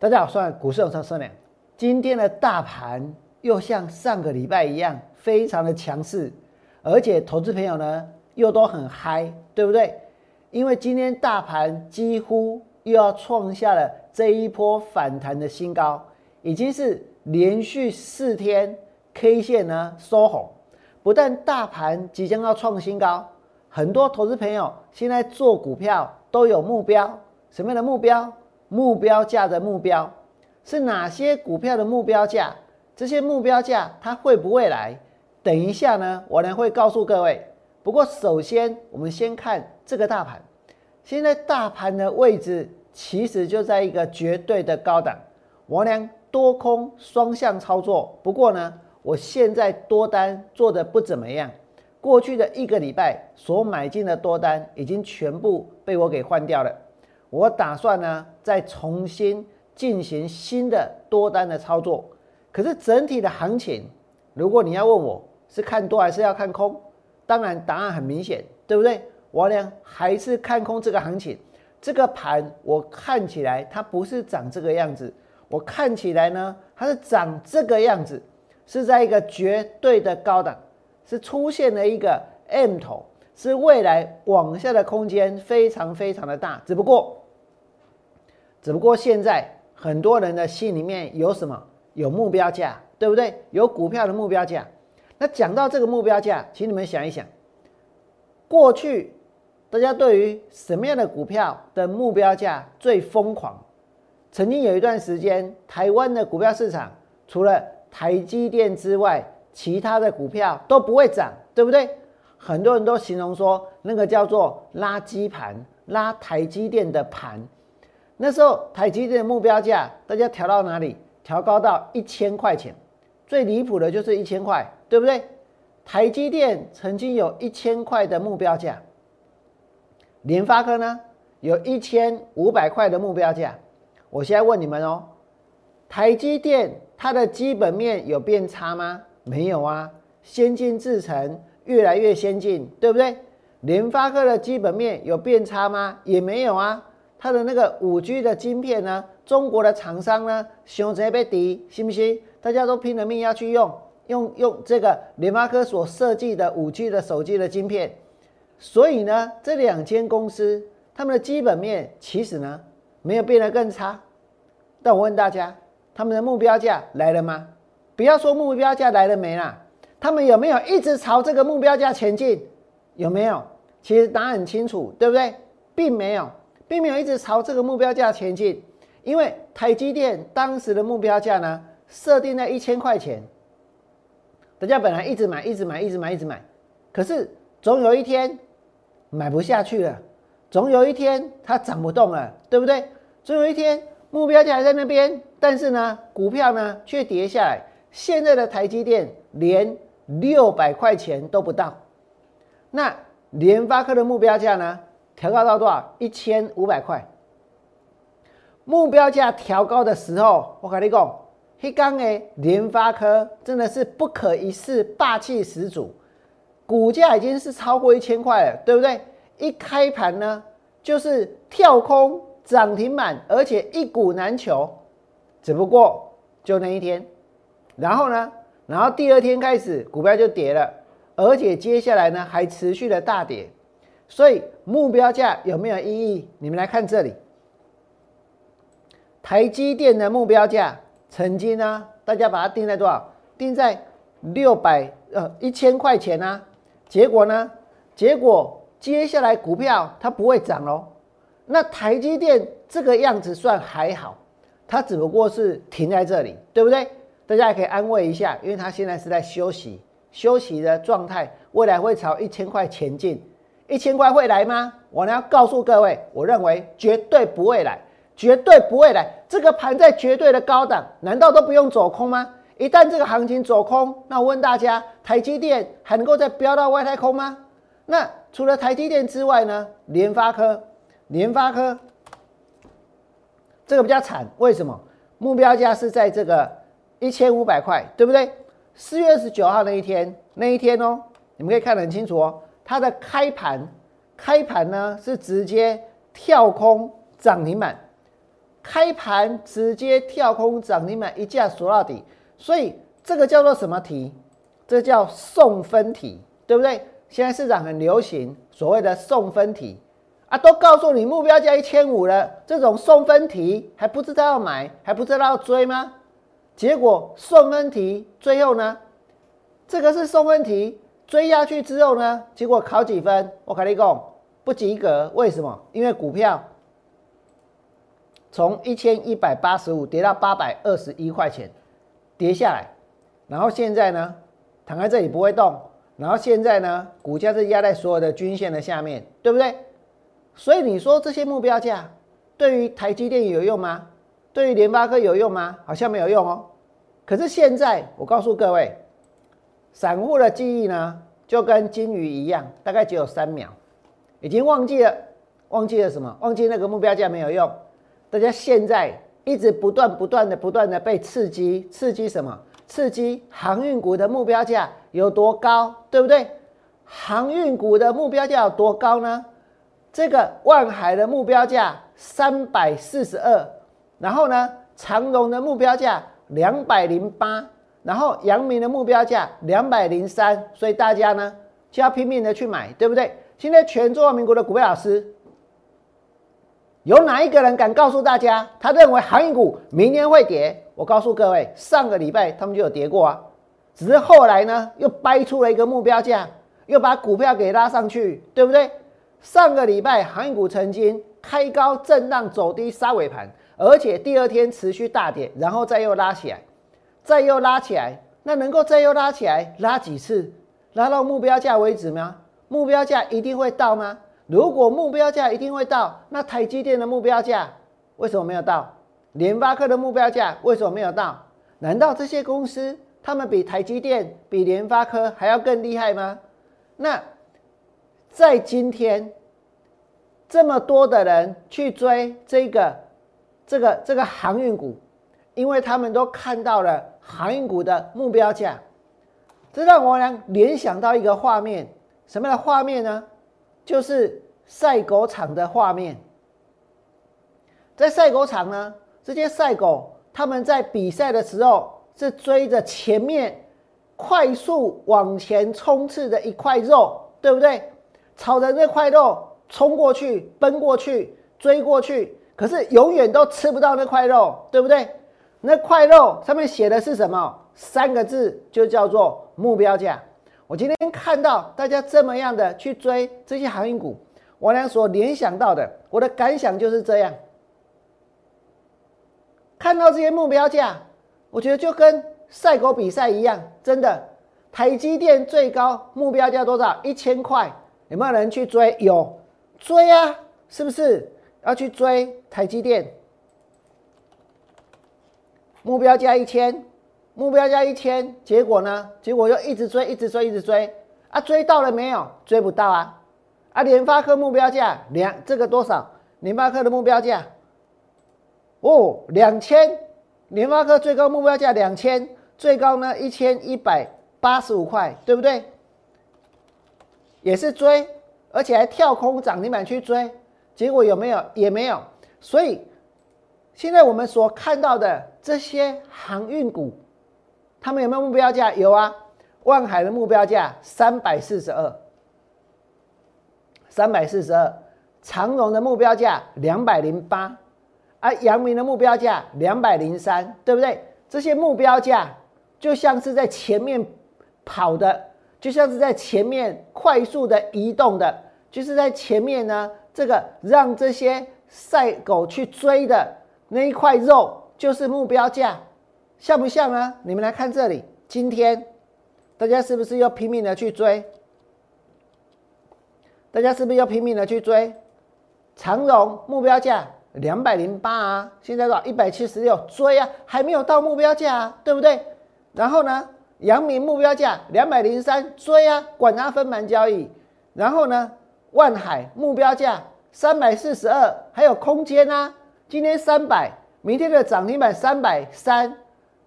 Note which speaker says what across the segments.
Speaker 1: 大家好，我是股市有车孙良。今天的大盘又像上个礼拜一样，非常的强势，而且投资朋友呢又都很嗨，对不对？因为今天大盘几乎又要创下了这一波反弹的新高，已经是连续四天 K 线呢收红。不但大盘即将要创新高，很多投资朋友现在做股票都有目标，什么样的目标？目标价的目标是哪些股票的目标价？这些目标价它会不会来？等一下呢，我呢会告诉各位。不过首先，我们先看这个大盘。现在大盘的位置其实就在一个绝对的高档。我呢多空双向操作。不过呢，我现在多单做的不怎么样。过去的一个礼拜所买进的多单已经全部被我给换掉了。我打算呢，再重新进行新的多单的操作。可是整体的行情，如果你要问我是看多还是要看空，当然答案很明显，对不对？我呢还是看空这个行情。这个盘我看起来它不是长这个样子，我看起来呢它是长这个样子，是在一个绝对的高档，是出现了一个 M 头，是未来往下的空间非常非常的大，只不过。只不过现在很多人的心里面有什么？有目标价，对不对？有股票的目标价。那讲到这个目标价，请你们想一想，过去大家对于什么样的股票的目标价最疯狂？曾经有一段时间，台湾的股票市场除了台积电之外，其他的股票都不会涨，对不对？很多人都形容说，那个叫做垃圾盘，拉台积电的盘。那时候台积电的目标价，大家调到哪里？调高到一千块钱，最离谱的就是一千块，对不对？台积电曾经有一千块的目标价，联发科呢有一千五百块的目标价。我现在问你们哦，台积电它的基本面有变差吗？没有啊，先进制程越来越先进，对不对？联发科的基本面有变差吗？也没有啊。它的那个五 G 的晶片呢？中国的厂商呢，熊贼被敌，信不信？大家都拼了命要去用，用用这个联发科所设计的五 G 的手机的晶片。所以呢，这两间公司他们的基本面其实呢没有变得更差。但我问大家，他们的目标价来了吗？不要说目标价来了没啦，他们有没有一直朝这个目标价前进？有没有？其实答案很清楚，对不对？并没有。并没有一直朝这个目标价前进，因为台积电当时的目标价呢设定在一千块钱，大家本来一直买，一直买，一直买，一直买，可是总有一天买不下去了，总有一天它涨不动了，对不对？总有一天目标价还在那边，但是呢股票呢却跌下来，现在的台积电连六百块钱都不到，那联发科的目标价呢？调高到多少？一千五百块。目标价调高的时候，我跟你讲，黑刚诶，联发科真的是不可一世，霸气十足，股价已经是超过一千块了，对不对？一开盘呢，就是跳空涨停板，而且一股难求。只不过就那一天，然后呢，然后第二天开始股票就跌了，而且接下来呢还持续的大跌。所以目标价有没有意义？你们来看这里，台积电的目标价曾经呢，大家把它定在多少？定在六百呃一千块钱啊。结果呢？结果接下来股票它不会涨喽。那台积电这个样子算还好，它只不过是停在这里，对不对？大家也可以安慰一下，因为它现在是在休息，休息的状态，未来会朝一千块前进。一千块会来吗？我呢要告诉各位，我认为绝对不会来，绝对不会来。这个盘在绝对的高档，难道都不用走空吗？一旦这个行情走空，那我问大家，台积电还能够再飙到外太空吗？那除了台积电之外呢？联发科，联发科这个比较惨，为什么？目标价是在这个一千五百块，对不对？四月二十九号那一天，那一天哦，你们可以看得很清楚哦。它的开盘，开盘呢是直接跳空涨停板，开盘直接跳空涨停板一架锁到底，所以这个叫做什么题？这叫送分题，对不对？现在市场很流行所谓的送分题啊，都告诉你目标价一千五了，这种送分题还不知道要买，还不知道要追吗？结果送分题最后呢，这个是送分题，追下去之后呢，结果考几分？我跟你讲，不及格。为什么？因为股票从一千一百八十五跌到八百二十一块钱，跌下来，然后现在呢，躺在这里不会动，然后现在呢，股价是压在所有的均线的下面，对不对？所以你说这些目标价对于台积电有用吗？对于联发科有用吗？好像没有用哦。可是现在，我告诉各位，散户的记忆呢，就跟金鱼一样，大概只有三秒，已经忘记了，忘记了什么？忘记那个目标价没有用。大家现在一直不断、不断的、不断的被刺激，刺激什么？刺激航运股的目标价有多高，对不对？航运股的目标价有多高呢？这个万海的目标价三百四十二，然后呢，长荣的目标价。两百零八，然后阳明的目标价两百零三，所以大家呢就要拼命的去买，对不对？现在全中华民国的股票老师，有哪一个人敢告诉大家，他认为航运股明年会跌？我告诉各位，上个礼拜他们就有跌过啊，只是后来呢又掰出了一个目标价，又把股票给拉上去，对不对？上个礼拜航运股曾经开高震荡走低杀尾盘。而且第二天持续大跌，然后再又拉起来，再又拉起来，那能够再又拉起来，拉几次？拉到目标价为止吗？目标价一定会到吗？如果目标价一定会到，那台积电的目标价为什么没有到？联发科的目标价为什么没有到？难道这些公司他们比台积电、比联发科还要更厉害吗？那在今天这么多的人去追这个。这个这个航运股，因为他们都看到了航运股的目标价，这让我俩联想到一个画面，什么样的画面呢？就是赛狗场的画面。在赛狗场呢，这些赛狗他们在比赛的时候是追着前面快速往前冲刺的一块肉，对不对？朝着那块肉冲过去，奔过去，追过去。可是永远都吃不到那块肉，对不对？那块肉上面写的是什么？三个字就叫做目标价。我今天看到大家这么样的去追这些航运股，我俩所联想到的，我的感想就是这样。看到这些目标价，我觉得就跟赛狗比赛一样，真的。台积电最高目标价多少？一千块，有没有人去追？有，追啊，是不是？要去追台积电，目标价一千，目标价一千，结果呢？结果就一直追，一直追，一直追，啊，追到了没有？追不到啊！啊，联发科目标价两，这个多少？联发科的目标价，哦，两千，联发科最高目标价两千，最高呢一千一百八十五块，对不对？也是追，而且还跳空涨停板去追。结果有没有？也没有。所以现在我们所看到的这些航运股，他们有没有目标价？有啊。万海的目标价三百四十二，三百四十二。长荣的目标价两百零八，而阳明的目标价两百零三，对不对？这些目标价就像是在前面跑的，就像是在前面快速的移动的，就是在前面呢。这个让这些赛狗去追的那一块肉，就是目标价，像不像呢？你们来看这里，今天大家是不是要拼命的去追？大家是不是要拼命的去追？长荣目标价两百零八啊，现在多少？一百七十六，追啊，还没有到目标价啊，对不对？然后呢，阳明目标价两百零三，追啊，管它分盘交易。然后呢？万海目标价三百四十二，还有空间啊！今天三百，明天的涨停板三百三，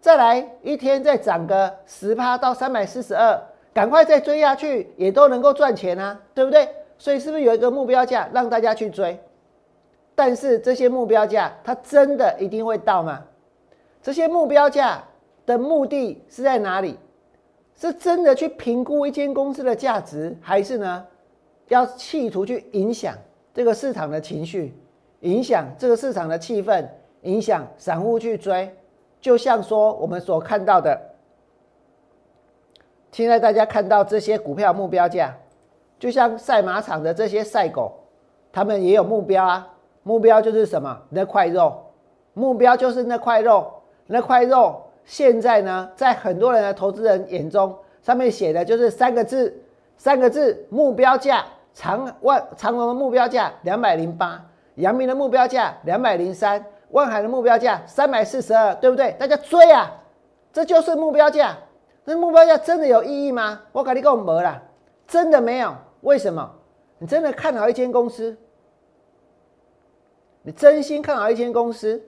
Speaker 1: 再来一天再涨个十趴到三百四十二，赶快再追下去，也都能够赚钱啊，对不对？所以是不是有一个目标价让大家去追？但是这些目标价，它真的一定会到吗？这些目标价的目的是在哪里？是真的去评估一间公司的价值，还是呢，要企图去影响这个市场的情绪，影响这个市场的气氛，影响散户去追？就像说我们所看到的，现在大家看到这些股票目标价，就像赛马场的这些赛狗，他们也有目标啊。目标就是什么？那块肉，目标就是那块肉，那块肉现在呢，在很多人的投资人眼中，上面写的就是三个字，三个字目标价，长万长隆的目标价两百零八，阳明的目标价两百零三，万海的目标价三百四十二，对不对？大家追啊，这就是目标价。那目标价真的有意义吗？我跟你讲没了，真的没有。为什么？你真的看好一间公司？你真心看好一间公司，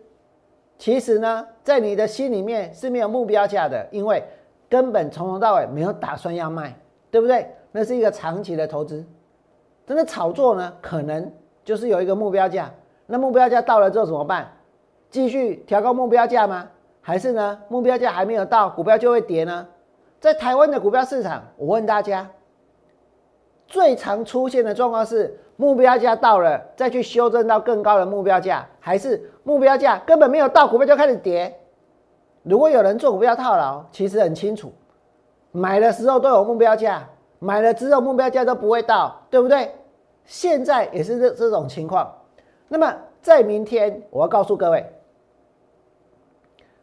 Speaker 1: 其实呢，在你的心里面是没有目标价的，因为根本从头到尾没有打算要卖，对不对？那是一个长期的投资，真的炒作呢，可能就是有一个目标价。那目标价到了之后怎么办？继续调高目标价吗？还是呢，目标价还没有到，股票就会跌呢？在台湾的股票市场，我问大家，最常出现的状况是？目标价到了，再去修正到更高的目标价，还是目标价根本没有到，股票就开始跌。如果有人做股票套牢，其实很清楚，买的时候都有目标价，买了之后目标价都不会到，对不对？现在也是这这种情况。那么在明天，我要告诉各位，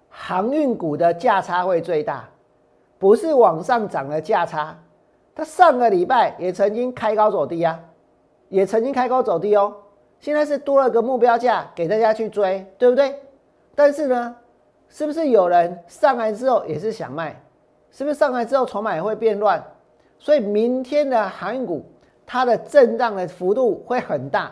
Speaker 1: 航运股的价差会最大，不是往上涨的价差，它上个礼拜也曾经开高走低啊。也曾经开高走低哦，现在是多了个目标价给大家去追，对不对？但是呢，是不是有人上来之后也是想卖？是不是上来之后筹码也会变乱？所以明天的航运股它的震荡的幅度会很大。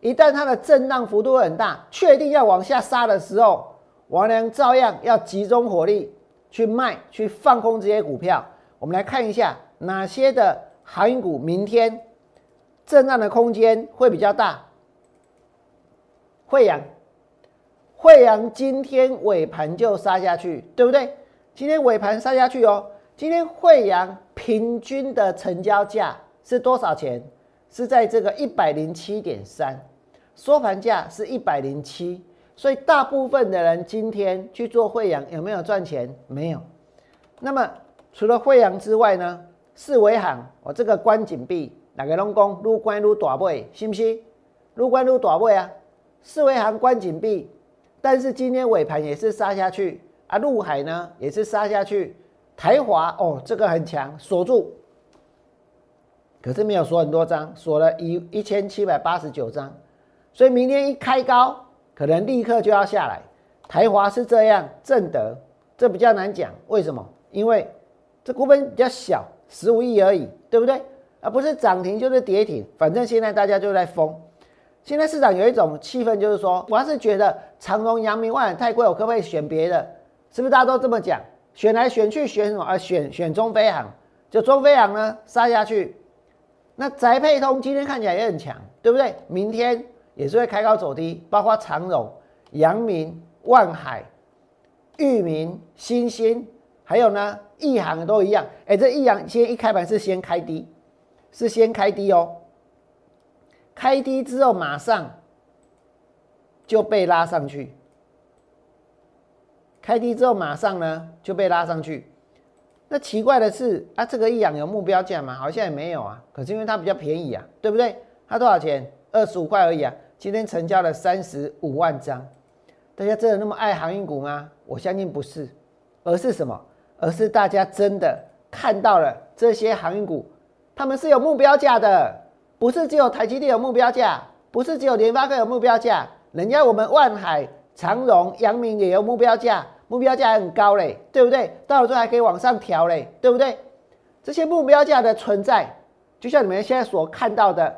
Speaker 1: 一旦它的震荡幅度很大，确定要往下杀的时候，王良照样要集中火力去卖，去放空这些股票。我们来看一下哪些的航运股明天。震荡的空间会比较大。惠阳，惠阳今天尾盘就杀下去，对不对？今天尾盘杀下去哦。今天惠阳平均的成交价是多少钱？是在这个一百零七点三，收盘价是一百零七。所以大部分的人今天去做惠阳有没有赚钱？没有。那么除了惠阳之外呢？四维行，我这个关紧闭。哪个拢讲愈关愈大尾，是不是？愈关愈大尾啊！四维行关紧闭，但是今天尾盘也是杀下去啊。陆海呢也是杀下去，台华哦，这个很强，锁住，可是没有锁很多张，锁了一一千七百八十九张，所以明天一开高，可能立刻就要下来。台华是这样，正德这比较难讲，为什么？因为这股本比较小，十五亿而已，对不对？而不是涨停就是跌停，反正现在大家就在疯。现在市场有一种气氛，就是说，我要是觉得长荣、阳明、万太贵，我可不可以选别的？是不是大家都这么讲？选来选去选什么？啊，选选中飞航，就中飞航呢杀下去。那宅配通今天看起来也很强，对不对？明天也是会开高走低，包括长荣、阳明、万海、裕民、新兴，还有呢，亿航都一样。哎，这亿航先一开盘是先开低。是先开低哦，开低之后马上就被拉上去，开低之后马上呢就被拉上去。那奇怪的是啊，这个一阳有目标价吗？好像也没有啊。可是因为它比较便宜啊，对不对？它多少钱？二十五块而已啊。今天成交了三十五万张。大家真的那么爱航运股吗？我相信不是，而是什么？而是大家真的看到了这些航运股。他们是有目标价的，不是只有台积电有目标价，不是只有联发科有目标价，人家我们万海、长荣、阳明也有目标价，目标价很高嘞，对不对？到了之后还可以往上调嘞，对不对？这些目标价的存在，就像你们现在所看到的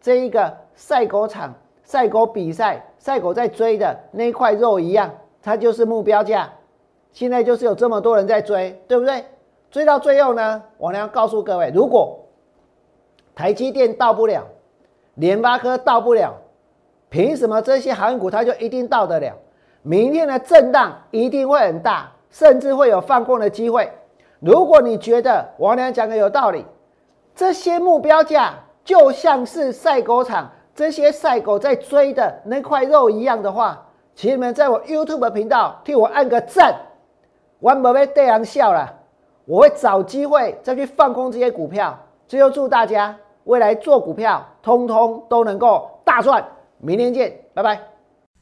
Speaker 1: 这一个赛狗场、赛狗比赛、赛狗在追的那块肉一样，它就是目标价。现在就是有这么多人在追，对不对？追到最后呢，我要告诉各位，如果台积电到不了，联发科到不了，凭什么这些航股它就一定到得了？明天的震荡一定会很大，甚至会有放空的机会。如果你觉得王良讲的有道理，这些目标价就像是赛狗场这些赛狗在追的那块肉一样的话，请你们在我 YouTube 频道替我按个赞，我不会对人笑了。我会找机会再去放空这些股票。最后祝大家未来做股票，通通都能够大赚。明天见，拜拜。